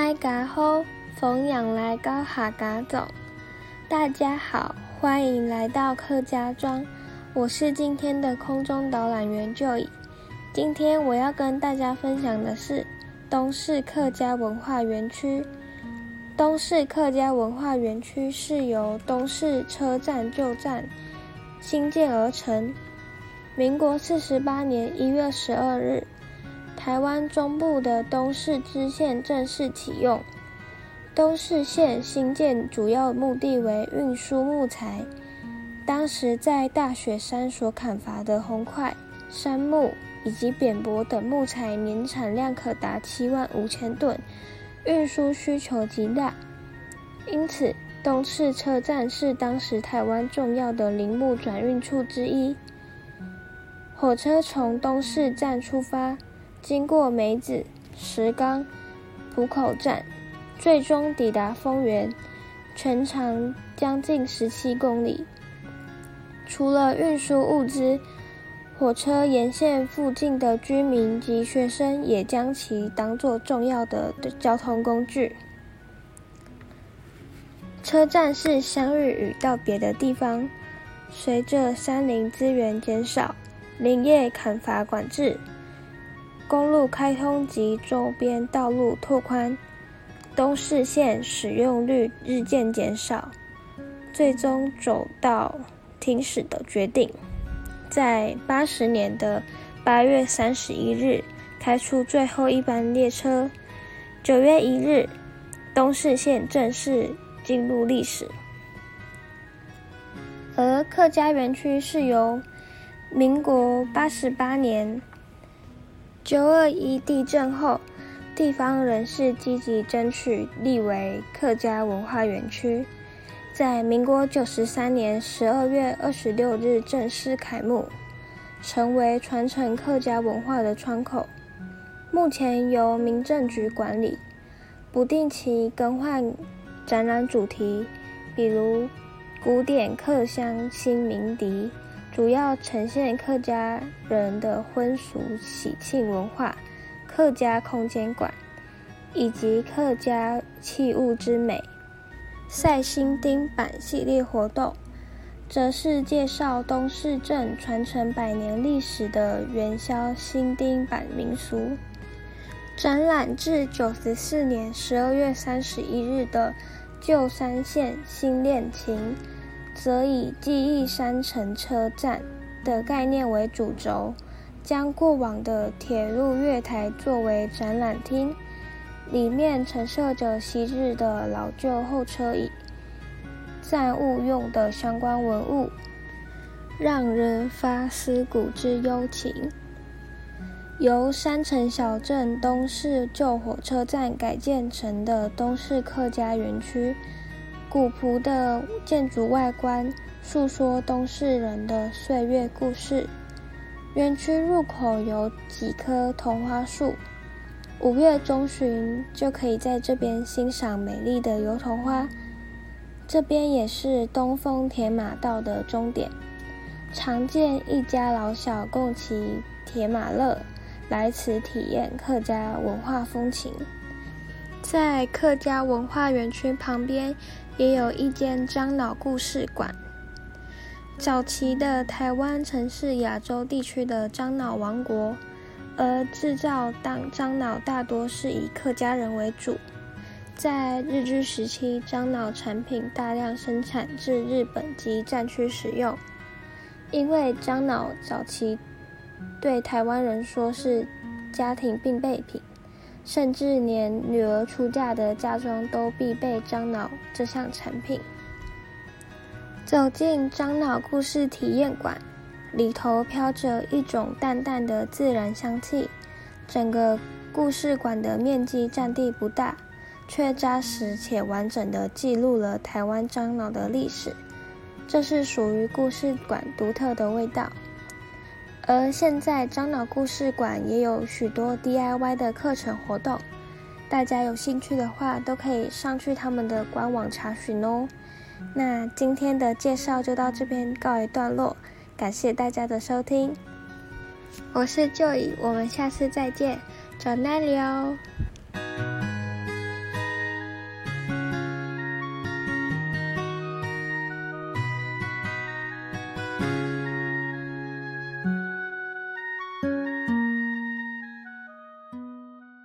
大家好，逢阳来到客家庄。大家好，欢迎来到客家庄。我是今天的空中导览员 Joy。今天我要跟大家分享的是东势客家文化园区。东势客家文化园区是由东势车站旧站兴建而成。民国四十八年一月十二日。台湾中部的东势支线正式启用。东势线兴建主要目的为运输木材。当时在大雪山所砍伐的红桧、杉木以及扁柏等木材，年产量可达七万五千吨，运输需求极大。因此，东势车站是当时台湾重要的林木转运处之一。火车从东势站出发。经过梅子、石冈、浦口站，最终抵达丰原，全长将近十七公里。除了运输物资，火车沿线附近的居民及学生也将其当作重要的交通工具。车站是相遇与道别的地方。随着山林资源减少，林业砍伐管制。公路开通及周边道路拓宽，东势线使用率日渐减少，最终走到停驶的决定。在八十年的八月三十一日开出最后一班列车，九月一日，东势线正式进入历史。而客家园区是由民国八十八年。九二一地震后，地方人士积极争取立为客家文化园区，在民国九十三年十二月二十六日正式开幕，成为传承客家文化的窗口。目前由民政局管理，不定期更换展览主题，比如古典客乡新鸣笛。主要呈现客家人的婚俗喜庆文化、客家空间馆以及客家器物之美。赛新丁板系列活动，则是介绍东势镇传承百年历史的元宵新丁板民俗。展览至九十四年十二月三十一日的旧山县新恋情。则以记忆山城车站的概念为主轴，将过往的铁路月台作为展览厅，里面陈设着昔日的老旧候车椅、暂务用的相关文物，让人发思古之幽情。由山城小镇东市旧火车站改建成的东市客家园区。古朴的建筑外观，诉说东市人的岁月故事。园区入口有几棵桐花树，五月中旬就可以在这边欣赏美丽的油桐花。这边也是东风铁马道的终点，常见一家老小共骑铁马乐，来此体验客家文化风情。在客家文化园区旁边，也有一间樟脑故事馆。早期的台湾曾是亚洲地区的樟脑王国，而制造当樟脑大多是以客家人为主。在日据时期，樟脑产品大量生产至日本及战区使用。因为樟脑早期对台湾人说是家庭必备品。甚至连女儿出嫁的嫁妆都必备樟脑这项产品。走进樟脑故事体验馆，里头飘着一种淡淡的自然香气。整个故事馆的面积占地不大，却扎实且完整地记录了台湾樟脑的历史。这是属于故事馆独特的味道。而现在樟脑故事馆也有许多 DIY 的课程活动，大家有兴趣的话都可以上去他们的官网查询哦。那今天的介绍就到这边告一段落，感谢大家的收听，我是 Joy，我们下次再见，早安了。